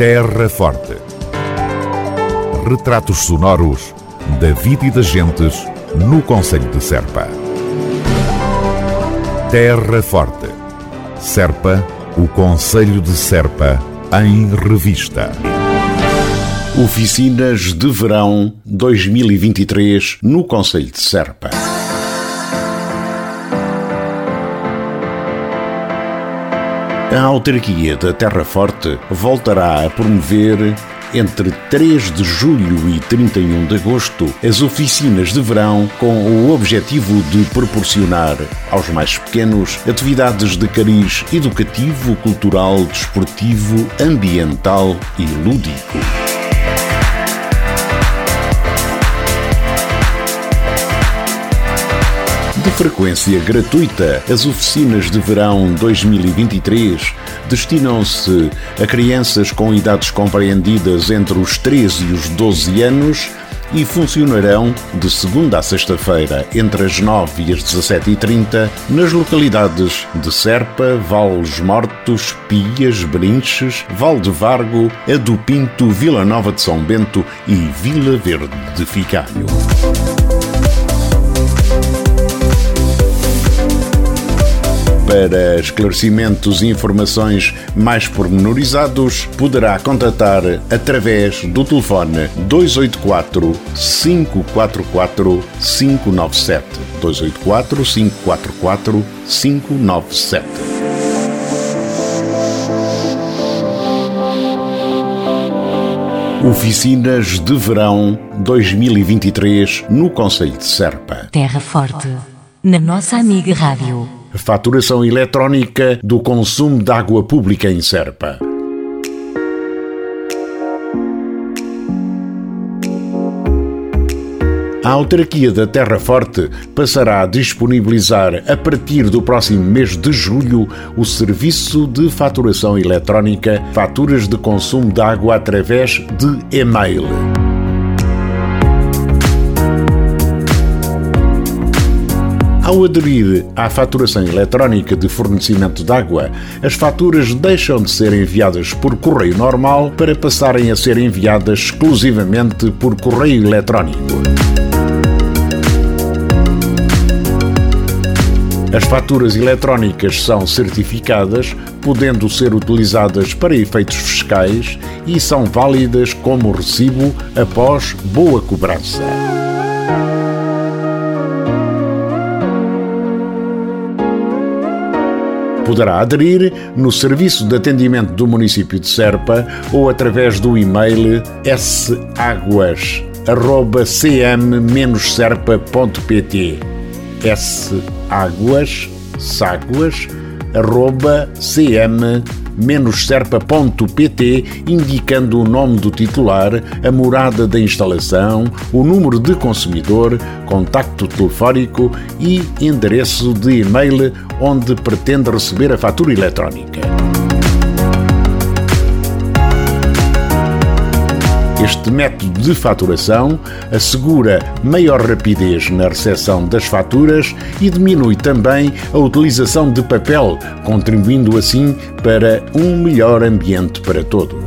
Terra Forte. Retratos sonoros da vida e das gentes no Conselho de Serpa. Terra Forte. Serpa, o Conselho de Serpa, em revista. Oficinas de Verão 2023 no Conselho de Serpa. A autarquia da Terra Forte voltará a promover entre 3 de julho e 31 de agosto as oficinas de verão com o objetivo de proporcionar aos mais pequenos atividades de cariz educativo, cultural, desportivo, ambiental e lúdico. De frequência gratuita, as oficinas de verão 2023 destinam-se a crianças com idades compreendidas entre os 13 e os 12 anos e funcionarão de segunda a sexta-feira, entre as 9 e as 17h30, nas localidades de Serpa, Vales Mortos, Pias, Brinches, Val de Vargo, Ado Pinto, Vila Nova de São Bento e Vila Verde de Ficário. Para esclarecimentos e informações mais pormenorizados, poderá contatar através do telefone 284 544 597. 284 544 597. Oficinas de Verão 2023 no Conselho de Serpa. Terra Forte, na nossa amiga Rádio. Faturação eletrónica do consumo de água pública em Serpa. A autarquia da Terra Forte passará a disponibilizar a partir do próximo mês de julho o serviço de faturação eletrónica, faturas de consumo de água através de e-mail. Ao aderir à faturação eletrónica de fornecimento de água, as faturas deixam de ser enviadas por correio normal para passarem a ser enviadas exclusivamente por correio eletrónico. As faturas eletrónicas são certificadas, podendo ser utilizadas para efeitos fiscais e são válidas como recibo após boa cobrança. Poderá aderir no serviço de atendimento do município de Serpa ou através do e-mail saguas@cm-serpa.pt saguas saguas arroba cm serpa.pt indicando o nome do titular, a morada da instalação, o número de consumidor, contacto telefónico e endereço de e-mail onde pretende receber a fatura eletrónica. Este método de faturação assegura maior rapidez na recepção das faturas e diminui também a utilização de papel, contribuindo assim para um melhor ambiente para todos.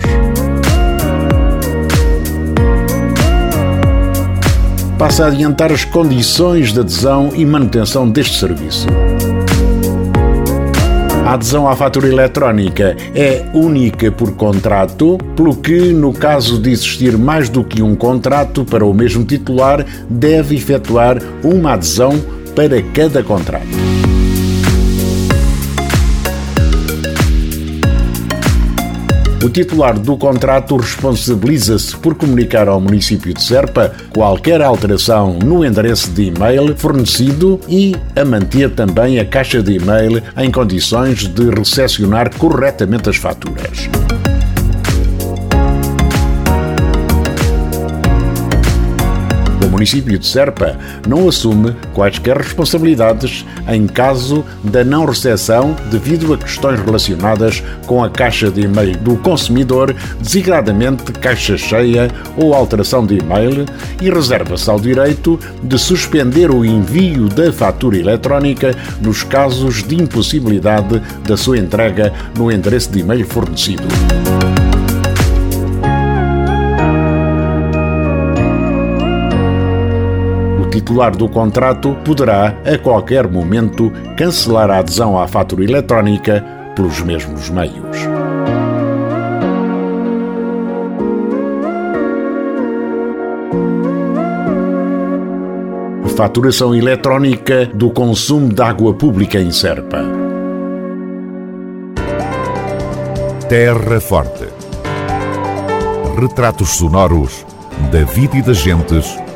Passa a adiantar as condições de adesão e manutenção deste serviço. A adesão à fatura eletrónica é única por contrato, pelo que, no caso de existir mais do que um contrato para o mesmo titular, deve efetuar uma adesão para cada contrato. Titular do contrato responsabiliza-se por comunicar ao município de Serpa qualquer alteração no endereço de e-mail fornecido e a manter também a caixa de e-mail em condições de recepcionar corretamente as faturas. Município de Serpa não assume quaisquer responsabilidades em caso da não recepção devido a questões relacionadas com a caixa de e-mail do consumidor, designadamente caixa cheia ou alteração de e-mail, e reserva-se ao direito de suspender o envio da fatura eletrónica nos casos de impossibilidade da sua entrega no endereço de e-mail fornecido. Titular do contrato poderá, a qualquer momento, cancelar a adesão à fatura eletrónica pelos mesmos meios. Faturação eletrónica do consumo de água pública em Serpa. Terra Forte. Retratos sonoros da vida e das gentes